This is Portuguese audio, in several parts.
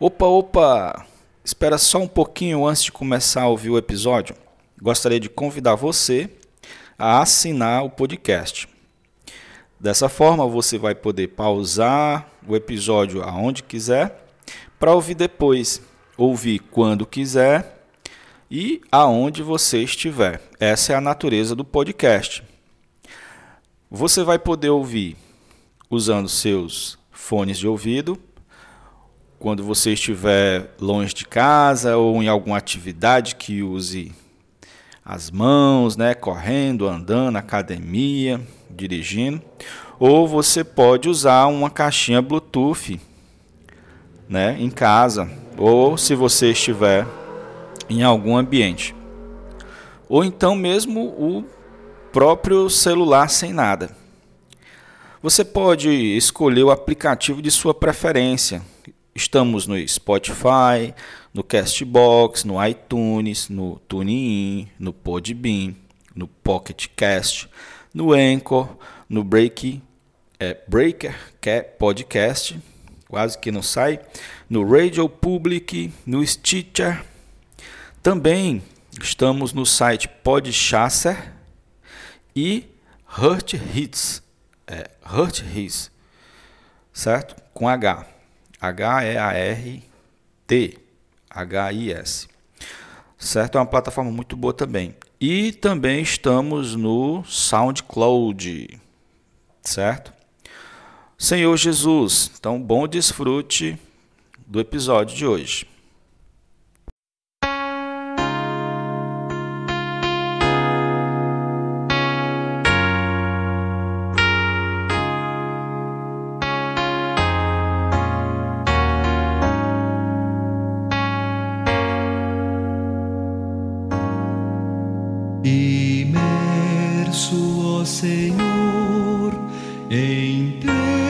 Opa, opa! Espera só um pouquinho antes de começar a ouvir o episódio. Gostaria de convidar você a assinar o podcast. Dessa forma, você vai poder pausar o episódio aonde quiser para ouvir depois, ouvir quando quiser e aonde você estiver. Essa é a natureza do podcast. Você vai poder ouvir usando seus fones de ouvido quando você estiver longe de casa ou em alguma atividade que use as mãos, né, correndo, andando, academia, dirigindo, ou você pode usar uma caixinha Bluetooth, né, em casa, ou se você estiver em algum ambiente. Ou então mesmo o próprio celular sem nada. Você pode escolher o aplicativo de sua preferência. Estamos no Spotify, no Castbox, no iTunes, no TuneIn, no Podbean, no Pocket Cast, no Anchor, no Break, é, Breaker Podcast, quase que não sai, no Radio Public, no Stitcher. Também estamos no site Podchaser e Hurt Hits, é, Hurt Hits, certo? Com H, H-E-A-R-T, H-I-S, certo? É uma plataforma muito boa também. E também estamos no SoundCloud, certo? Senhor Jesus, então bom desfrute do episódio de hoje. Senhor, em teu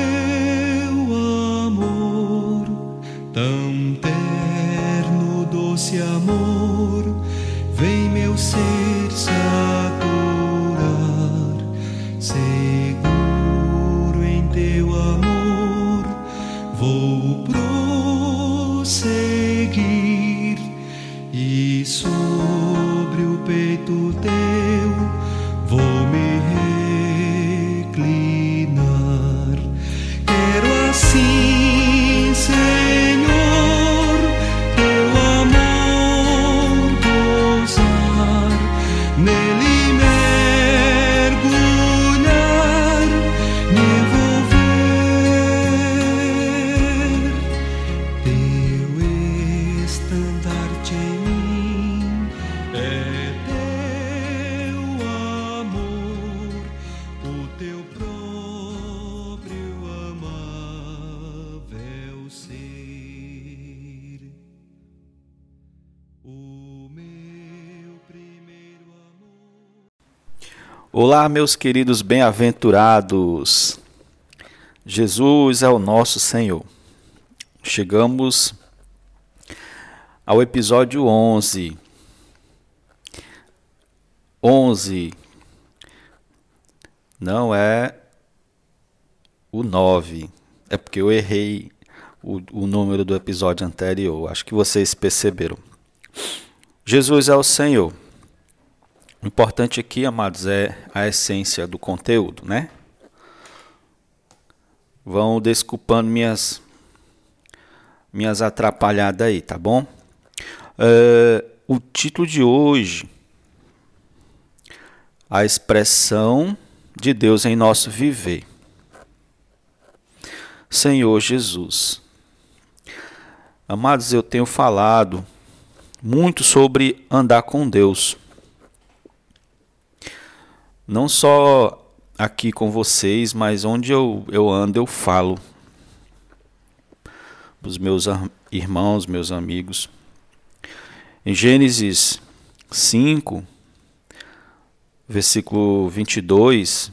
Olá, meus queridos bem-aventurados. Jesus é o nosso Senhor. Chegamos ao episódio 11. 11 não é o 9. É porque eu errei o, o número do episódio anterior. Acho que vocês perceberam. Jesus é o Senhor. O importante aqui, amados, é a essência do conteúdo, né? Vão desculpando minhas minhas atrapalhadas aí, tá bom? É, o título de hoje, a expressão de Deus em nosso viver. Senhor Jesus. Amados, eu tenho falado muito sobre andar com Deus. Não só aqui com vocês, mas onde eu, eu ando, eu falo. Para os meus irmãos, meus amigos. Em Gênesis 5, versículo 22,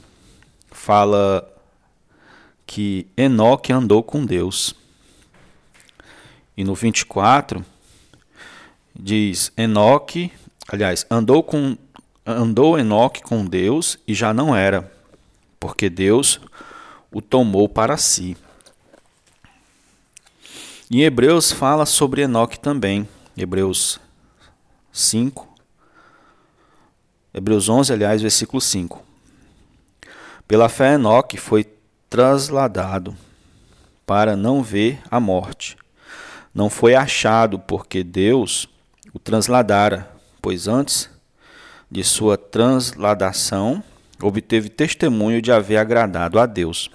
fala que Enoque andou com Deus. E no 24, diz Enoque, aliás, andou com andou Enoque com Deus e já não era, porque Deus o tomou para si. Em Hebreus fala sobre Enoque também. Hebreus 5. Hebreus 11, aliás, versículo 5. Pela fé, Enoque foi trasladado para não ver a morte. Não foi achado porque Deus o transladara, pois antes de sua transladação obteve testemunho de haver agradado a Deus.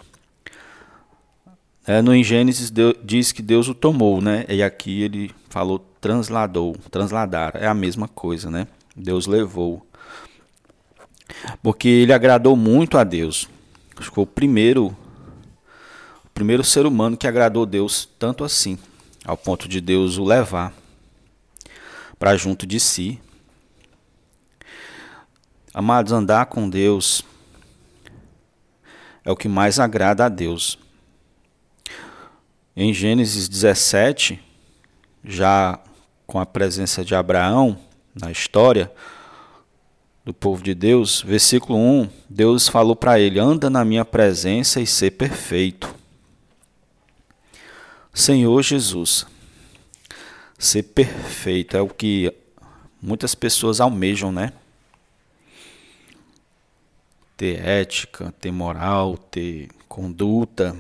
É, no em Gênesis Deus, diz que Deus o tomou, né? E aqui ele falou transladou, transladar, é a mesma coisa, né? Deus levou. Porque ele agradou muito a Deus. Foi o primeiro o primeiro ser humano que agradou Deus tanto assim, ao ponto de Deus o levar para junto de si. Amados, andar com Deus é o que mais agrada a Deus. Em Gênesis 17, já com a presença de Abraão na história do povo de Deus, versículo 1, Deus falou para ele: Anda na minha presença e ser perfeito. Senhor Jesus, ser perfeito é o que muitas pessoas almejam, né? Ter ética, ter moral, ter conduta,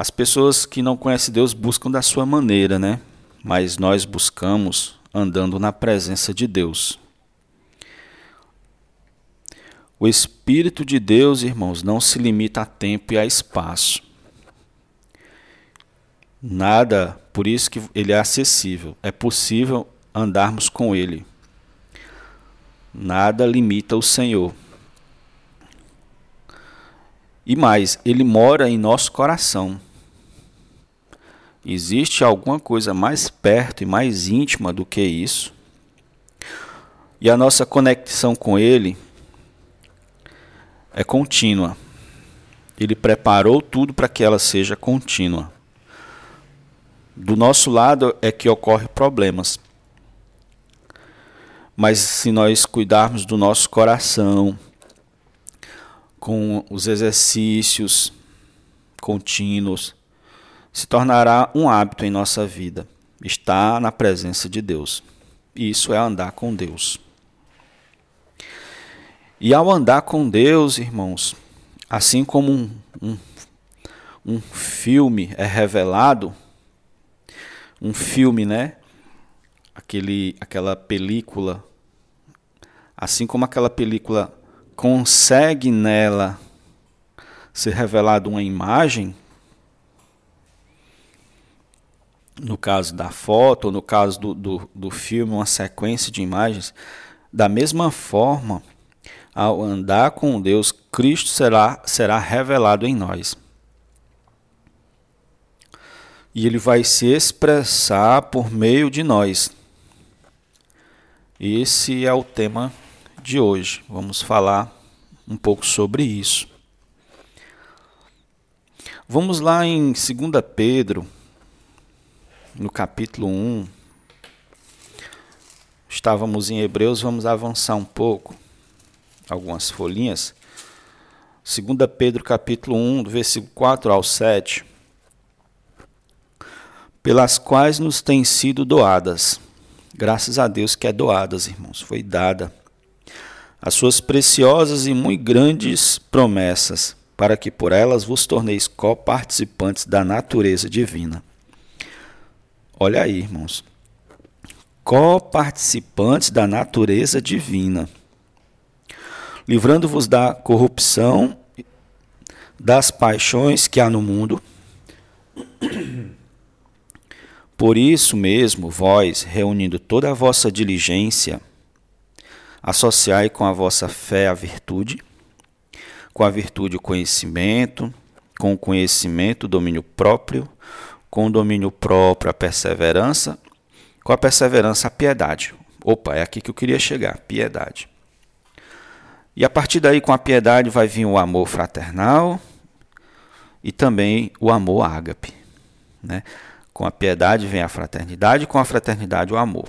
as pessoas que não conhecem Deus buscam da sua maneira, né? Mas nós buscamos andando na presença de Deus. O Espírito de Deus, irmãos, não se limita a tempo e a espaço. Nada, por isso que ele é acessível. É possível andarmos com ele. Nada limita o Senhor. E mais, ele mora em nosso coração. Existe alguma coisa mais perto e mais íntima do que isso? E a nossa conexão com Ele é contínua. Ele preparou tudo para que ela seja contínua. Do nosso lado é que ocorrem problemas. Mas se nós cuidarmos do nosso coração, com os exercícios contínuos, se tornará um hábito em nossa vida, estar na presença de Deus. Isso é andar com Deus. E ao andar com Deus, irmãos, assim como um, um, um filme é revelado, um filme, né? Aquele, aquela película, assim como aquela película consegue nela ser revelada uma imagem, no caso da foto, ou no caso do, do, do filme, uma sequência de imagens, da mesma forma, ao andar com Deus, Cristo será, será revelado em nós. E ele vai se expressar por meio de nós. Esse é o tema de hoje. Vamos falar um pouco sobre isso. Vamos lá em 2 Pedro no capítulo 1. Estávamos em Hebreus, vamos avançar um pouco, algumas folhinhas. 2 Pedro capítulo 1, do versículo 4 ao 7. Pelas quais nos têm sido doadas. Graças a Deus que é doadas, irmãos, foi dada. As suas preciosas e muito grandes promessas, para que por elas vos torneis co-participantes da natureza divina Olha aí, irmãos. Co-participantes da natureza divina, livrando-vos da corrupção, das paixões que há no mundo. Por isso mesmo, vós, reunindo toda a vossa diligência, associai com a vossa fé a virtude, com a virtude o conhecimento, com o conhecimento o domínio próprio, com o domínio próprio a perseverança, com a perseverança a piedade. Opa, é aqui que eu queria chegar, piedade. E a partir daí, com a piedade, vai vir o amor fraternal e também o amor ágape. Né? Com a piedade vem a fraternidade, com a fraternidade o amor.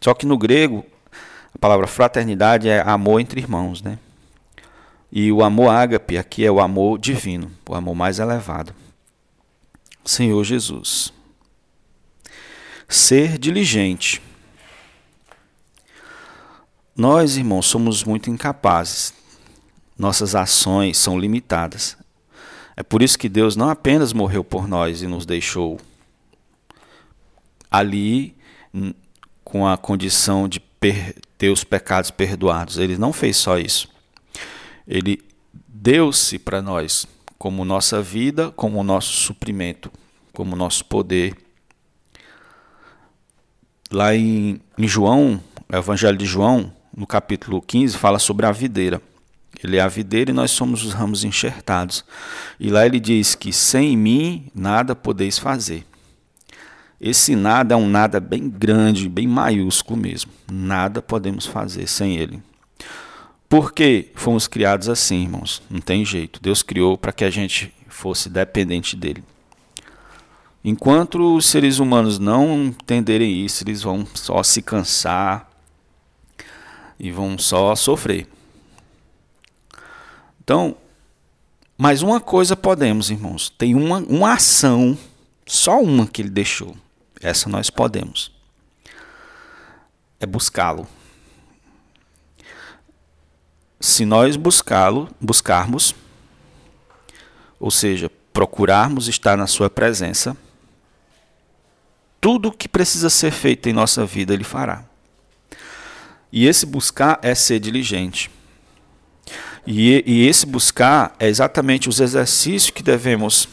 Só que no grego, a palavra fraternidade é amor entre irmãos. Né? E o amor ágape aqui é o amor divino, o amor mais elevado. Senhor Jesus. Ser diligente. Nós, irmãos, somos muito incapazes. Nossas ações são limitadas. É por isso que Deus não apenas morreu por nós e nos deixou ali com a condição de ter os pecados perdoados. Ele não fez só isso. Ele deu-se para nós como nossa vida, como nosso suprimento, como nosso poder. Lá em, em João, o Evangelho de João, no capítulo 15, fala sobre a videira. Ele é a videira e nós somos os ramos enxertados. E lá ele diz que sem mim nada podeis fazer. Esse nada é um nada bem grande, bem maiúsculo mesmo. Nada podemos fazer sem ele. Por que fomos criados assim, irmãos? Não tem jeito. Deus criou para que a gente fosse dependente dele. Enquanto os seres humanos não entenderem isso, eles vão só se cansar e vão só sofrer. Então, mas uma coisa podemos, irmãos. Tem uma, uma ação, só uma que ele deixou. Essa nós podemos. É buscá-lo se nós buscá-lo, buscarmos, ou seja, procurarmos estar na sua presença, tudo o que precisa ser feito em nossa vida ele fará. E esse buscar é ser diligente. E, e esse buscar é exatamente os exercícios que devemos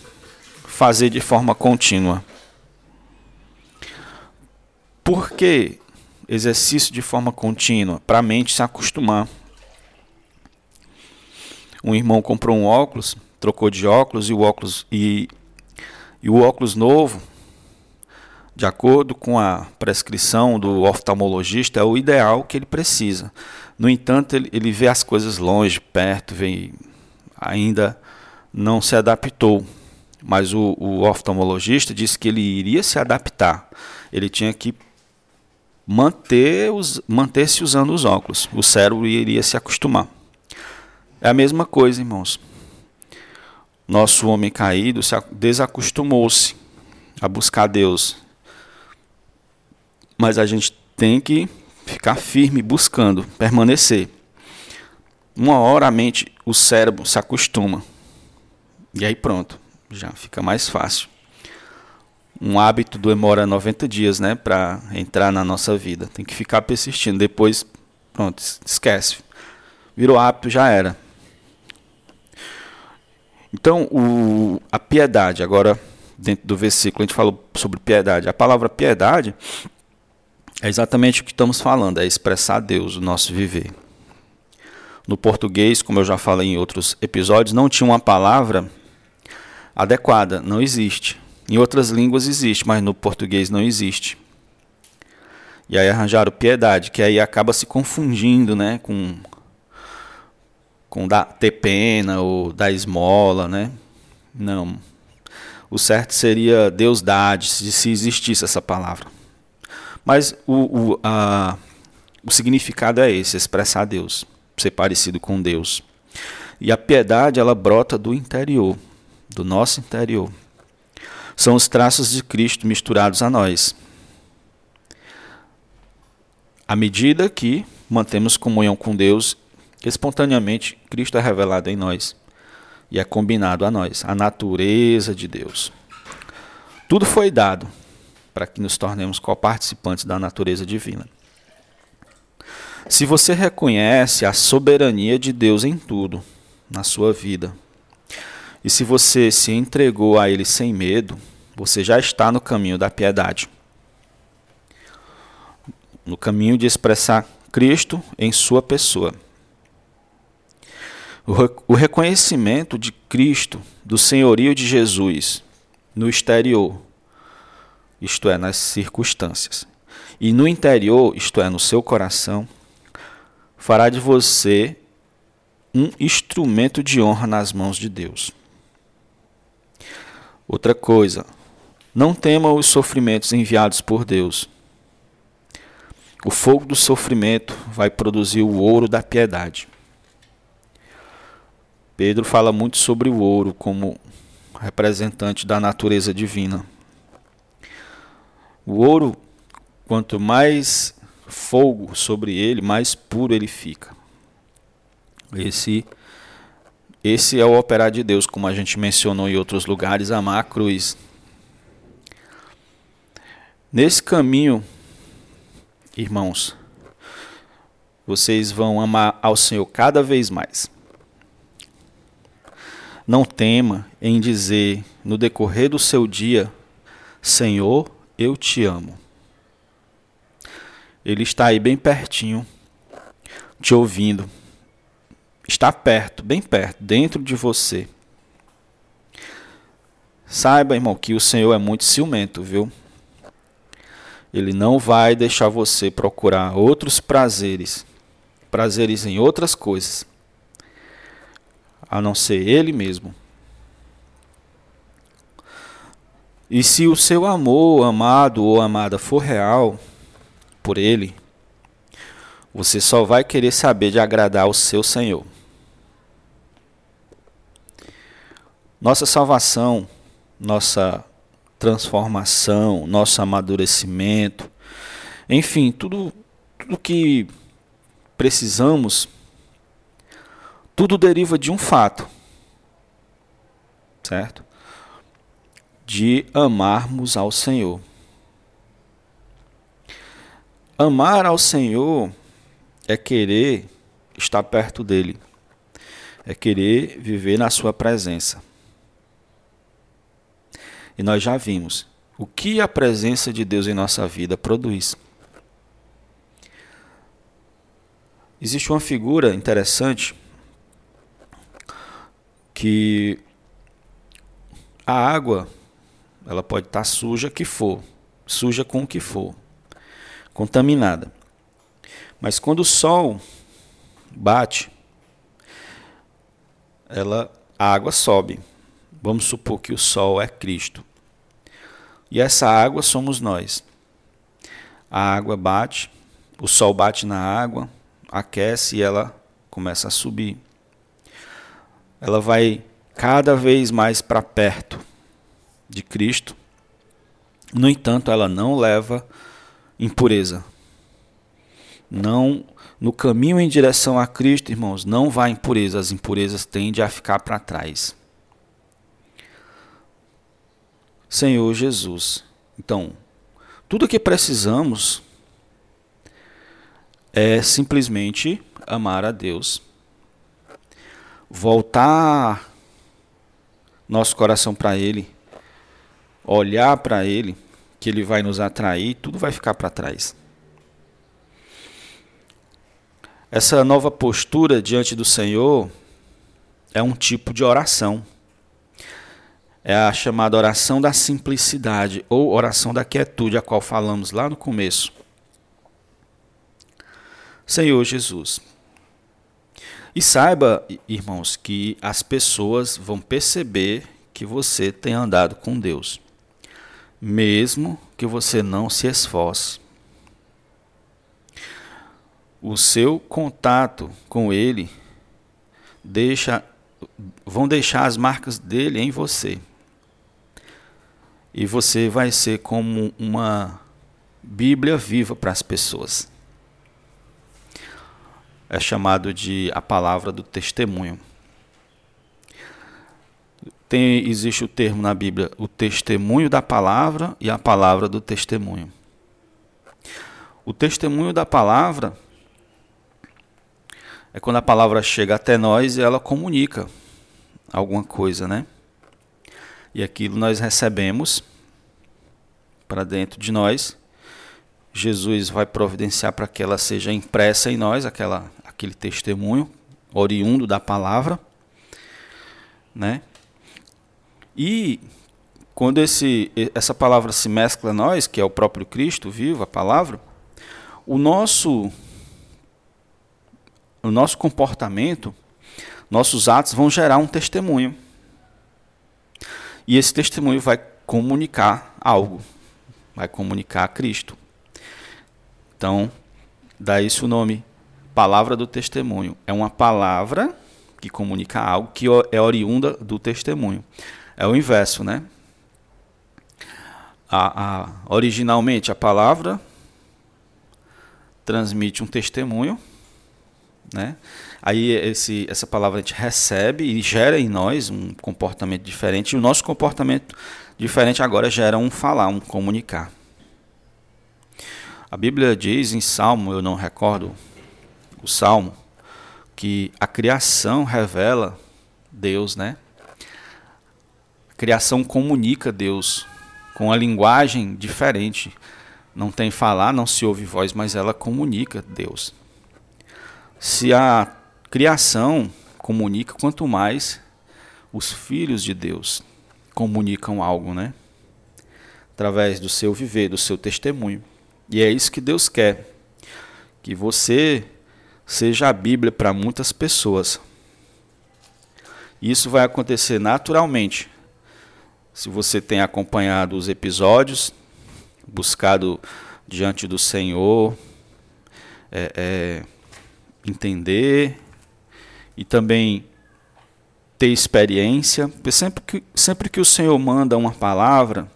fazer de forma contínua. Por que exercício de forma contínua? Para a mente se acostumar um irmão comprou um óculos, trocou de óculos e o óculos e, e o óculos novo, de acordo com a prescrição do oftalmologista, é o ideal que ele precisa. No entanto, ele, ele vê as coisas longe, perto, vê, ainda não se adaptou. Mas o, o oftalmologista disse que ele iria se adaptar. Ele tinha que manter os, manter-se usando os óculos. O cérebro iria se acostumar. É a mesma coisa, irmãos. Nosso homem caído se desacostumou-se a buscar Deus. Mas a gente tem que ficar firme buscando, permanecer. Uma hora a mente, o cérebro se acostuma. E aí pronto, já fica mais fácil. Um hábito demora 90 dias, né, para entrar na nossa vida. Tem que ficar persistindo. Depois, pronto, esquece. Virou hábito, já era. Então, o, a piedade, agora dentro do versículo a gente falou sobre piedade. A palavra piedade é exatamente o que estamos falando, é expressar Deus, o nosso viver. No português, como eu já falei em outros episódios, não tinha uma palavra adequada, não existe. Em outras línguas existe, mas no português não existe. E aí arranjaram piedade, que aí acaba se confundindo né, com com dar, ter pena ou dar esmola, né? Não. O certo seria Deus dade, se existisse essa palavra. Mas o, o, a, o significado é esse, expressar Deus, ser parecido com Deus. E a piedade, ela brota do interior, do nosso interior. São os traços de Cristo misturados a nós. À medida que mantemos comunhão com Deus espontaneamente Cristo é revelado em nós e é combinado a nós, a natureza de Deus. Tudo foi dado para que nos tornemos coparticipantes da natureza divina. Se você reconhece a soberania de Deus em tudo na sua vida, e se você se entregou a Ele sem medo, você já está no caminho da piedade no caminho de expressar Cristo em sua pessoa. O reconhecimento de Cristo, do senhorio de Jesus no exterior, isto é, nas circunstâncias, e no interior, isto é, no seu coração, fará de você um instrumento de honra nas mãos de Deus. Outra coisa, não tema os sofrimentos enviados por Deus. O fogo do sofrimento vai produzir o ouro da piedade. Pedro fala muito sobre o ouro como representante da natureza divina. O ouro, quanto mais fogo sobre ele, mais puro ele fica. Esse esse é o operar de Deus, como a gente mencionou em outros lugares, amar a cruz. Nesse caminho, irmãos, vocês vão amar ao Senhor cada vez mais. Não tema em dizer no decorrer do seu dia: Senhor, eu te amo. Ele está aí bem pertinho, te ouvindo. Está perto, bem perto, dentro de você. Saiba, irmão, que o Senhor é muito ciumento, viu? Ele não vai deixar você procurar outros prazeres, prazeres em outras coisas, a não ser Ele mesmo. E se o seu amor, amado ou amada, for real por Ele, você só vai querer saber de agradar o seu Senhor. Nossa salvação, nossa transformação, nosso amadurecimento, enfim, tudo, tudo que precisamos, tudo deriva de um fato, certo? De amarmos ao Senhor. Amar ao Senhor é querer estar perto dele, é querer viver na sua presença. E nós já vimos o que a presença de Deus em nossa vida produz. Existe uma figura interessante que a água ela pode estar suja que for, suja com o que for, contaminada. Mas quando o sol bate, ela a água sobe. Vamos supor que o sol é Cristo. E essa água somos nós. A água bate, o sol bate na água, aquece e ela começa a subir. Ela vai cada vez mais para perto de Cristo. No entanto, ela não leva impureza. Não no caminho em direção a Cristo, irmãos, não vai impureza, as impurezas tendem a ficar para trás. Senhor Jesus. Então, tudo que precisamos é simplesmente amar a Deus, voltar nosso coração para Ele, olhar para Ele, que Ele vai nos atrair, tudo vai ficar para trás. Essa nova postura diante do Senhor é um tipo de oração. É a chamada oração da simplicidade ou oração da quietude, a qual falamos lá no começo. Senhor Jesus. E saiba, irmãos, que as pessoas vão perceber que você tem andado com Deus, mesmo que você não se esforce. O seu contato com Ele deixa, vão deixar as marcas dele em você. E você vai ser como uma Bíblia viva para as pessoas é chamado de a palavra do testemunho. Tem, existe o termo na Bíblia, o testemunho da palavra e a palavra do testemunho. O testemunho da palavra é quando a palavra chega até nós e ela comunica alguma coisa, né? E aquilo nós recebemos para dentro de nós. Jesus vai providenciar para que ela seja impressa em nós, aquela aquele testemunho oriundo da palavra, né? E quando esse, essa palavra se mescla a nós, que é o próprio Cristo vivo, a palavra, o nosso o nosso comportamento, nossos atos vão gerar um testemunho. E esse testemunho vai comunicar algo, vai comunicar a Cristo. Então, dá isso o nome palavra do testemunho. É uma palavra que comunica algo que é oriunda do testemunho. é o inverso, né? A, a, originalmente a palavra transmite um testemunho, né? Aí esse, essa palavra a gente recebe e gera em nós um comportamento diferente. E o nosso comportamento diferente agora gera um falar, um comunicar. A Bíblia diz em Salmo, eu não recordo o Salmo, que a criação revela Deus, né? A criação comunica Deus com a linguagem diferente. Não tem falar, não se ouve voz, mas ela comunica Deus. Se a criação comunica, quanto mais os filhos de Deus comunicam algo, né? Através do seu viver, do seu testemunho. E é isso que Deus quer. Que você seja a Bíblia para muitas pessoas. Isso vai acontecer naturalmente. Se você tem acompanhado os episódios, buscado diante do Senhor, é, é, entender e também ter experiência. Sempre que, sempre que o Senhor manda uma palavra,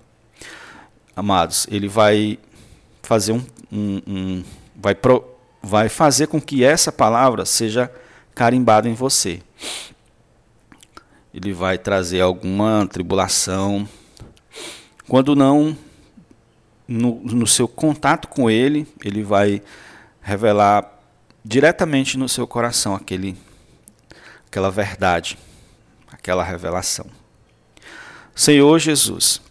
amados, ele vai fazer um, um, um vai, pro, vai fazer com que essa palavra seja carimbada em você. Ele vai trazer alguma tribulação. Quando não, no, no seu contato com ele, ele vai revelar diretamente no seu coração aquele, aquela verdade, aquela revelação. Senhor Jesus,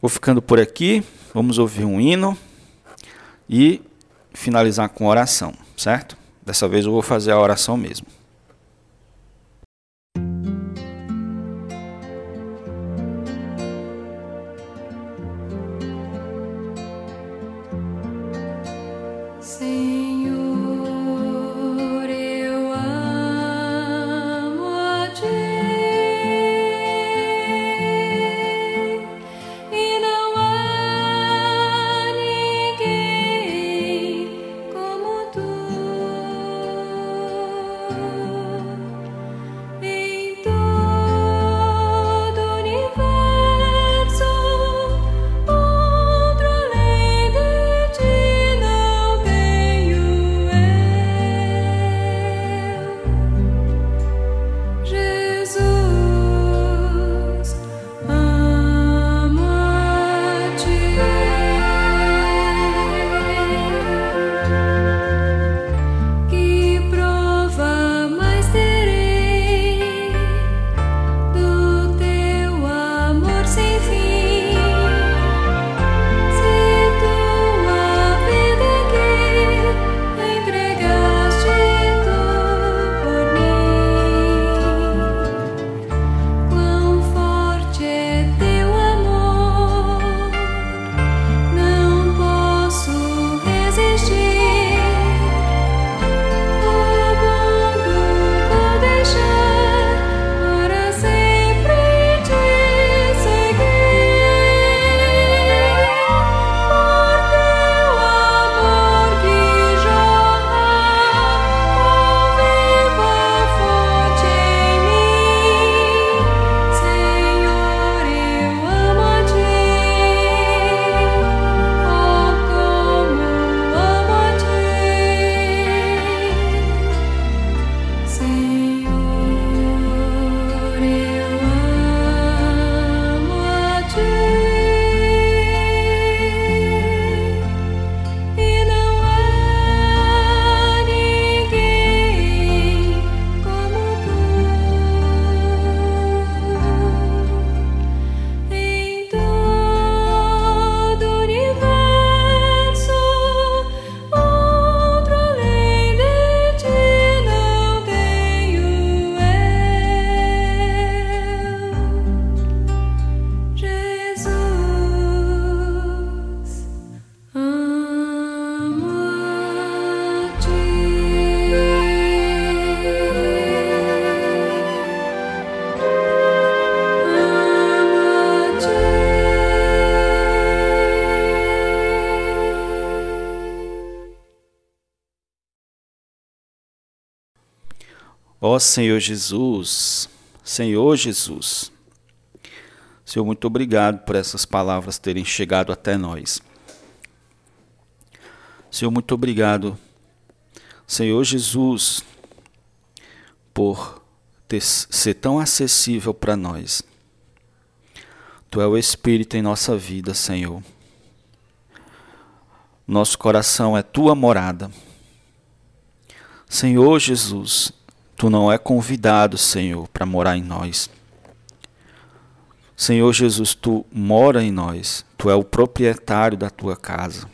vou ficando por aqui, vamos ouvir um hino e finalizar com oração, certo? Dessa vez eu vou fazer a oração mesmo. Ó Senhor Jesus, Senhor Jesus, Senhor, muito obrigado por essas palavras terem chegado até nós. Senhor, muito obrigado, Senhor Jesus, por ter, ser tão acessível para nós. Tu é o Espírito em nossa vida, Senhor. Nosso coração é tua morada. Senhor Jesus, tu não é convidado, Senhor, para morar em nós. Senhor Jesus, tu mora em nós, tu é o proprietário da tua casa.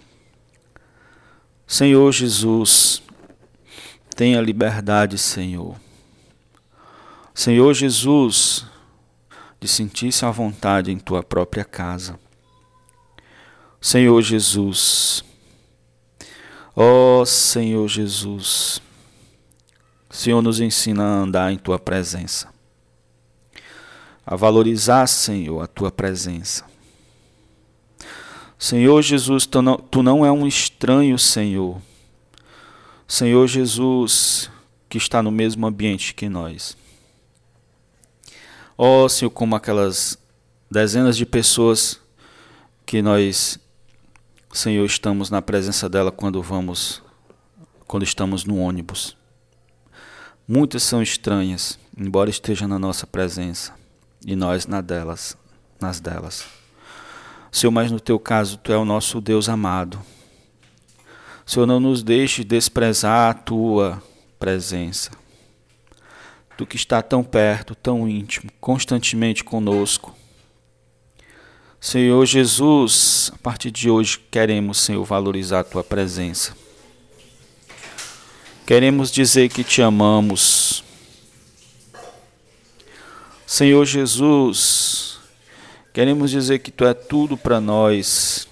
Senhor Jesus, tenha liberdade, Senhor. Senhor Jesus, de sentir-se à vontade em tua própria casa. Senhor Jesus, ó oh, Senhor Jesus, Senhor nos ensina a andar em tua presença, a valorizar, Senhor, a tua presença. Senhor Jesus, tu não, tu não é um estranho, Senhor. Senhor Jesus, que está no mesmo ambiente que nós. Ó oh, Senhor, como aquelas dezenas de pessoas que nós, Senhor, estamos na presença dela quando vamos, quando estamos no ônibus. Muitas são estranhas, embora estejam na nossa presença, e nós na delas, nas delas. Senhor, mas no teu caso, tu é o nosso Deus amado. Senhor, não nos deixe desprezar a tua presença do que está tão perto, tão íntimo, constantemente conosco. Senhor Jesus, a partir de hoje queremos, Senhor, valorizar a tua presença. Queremos dizer que te amamos. Senhor Jesus, queremos dizer que tu é tudo para nós.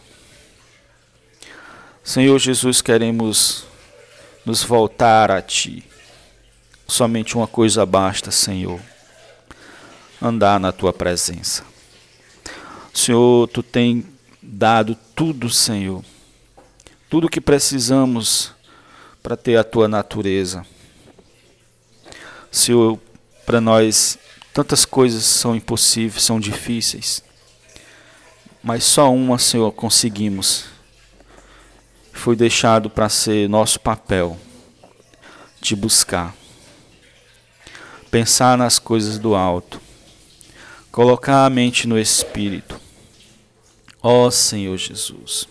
Senhor Jesus, queremos nos voltar a ti. Somente uma coisa basta, Senhor: andar na tua presença. Senhor, tu tem dado tudo, Senhor, tudo que precisamos para ter a tua natureza. Senhor, para nós tantas coisas são impossíveis, são difíceis, mas só uma, Senhor, conseguimos. Foi deixado para ser nosso papel de buscar pensar nas coisas do alto, colocar a mente no Espírito. Ó Senhor Jesus.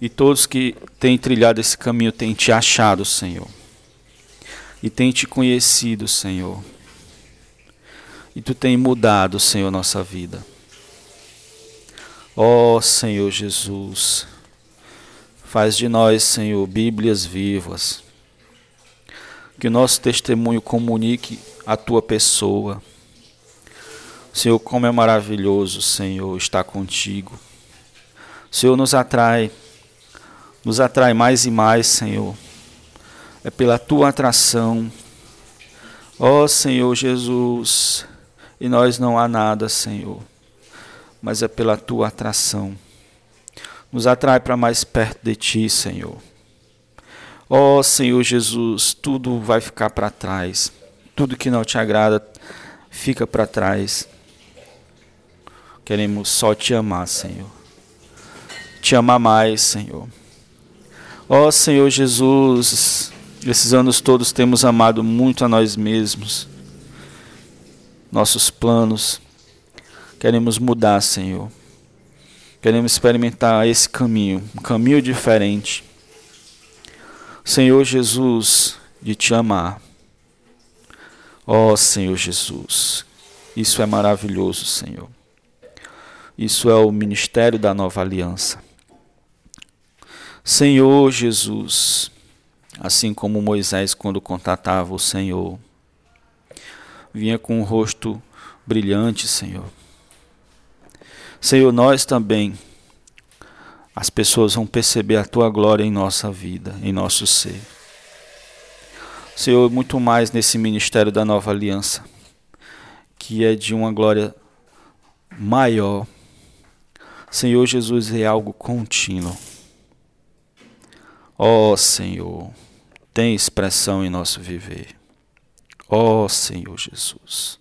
E todos que têm trilhado esse caminho têm te achado, Senhor. E têm te conhecido, Senhor. E tu tens mudado, Senhor, nossa vida. Ó oh, Senhor Jesus. Faz de nós, Senhor, Bíblias vivas que o nosso testemunho comunique a tua pessoa. Senhor, como é maravilhoso, Senhor, estar contigo. Senhor, nos atrai, nos atrai mais e mais, Senhor. É pela tua atração. Ó oh, Senhor Jesus, e nós não há nada, Senhor, mas é pela tua atração. Nos atrai para mais perto de ti, Senhor. Ó oh, Senhor Jesus, tudo vai ficar para trás. Tudo que não te agrada fica para trás. Queremos só te amar, Senhor. Te amar mais, Senhor. Ó oh, Senhor Jesus, esses anos todos temos amado muito a nós mesmos, nossos planos. Queremos mudar, Senhor. Queremos experimentar esse caminho, um caminho diferente Senhor Jesus, de te amar. Ó oh, Senhor Jesus, isso é maravilhoso, Senhor. Isso é o ministério da nova aliança. Senhor Jesus, assim como Moisés, quando contatava o Senhor, vinha com um rosto brilhante, Senhor. Senhor, nós também as pessoas vão perceber a tua glória em nossa vida, em nosso ser. Senhor, muito mais nesse ministério da nova aliança, que é de uma glória maior. Senhor Jesus, é algo contínuo. Ó oh, Senhor, tem expressão em nosso viver. Ó oh, Senhor Jesus.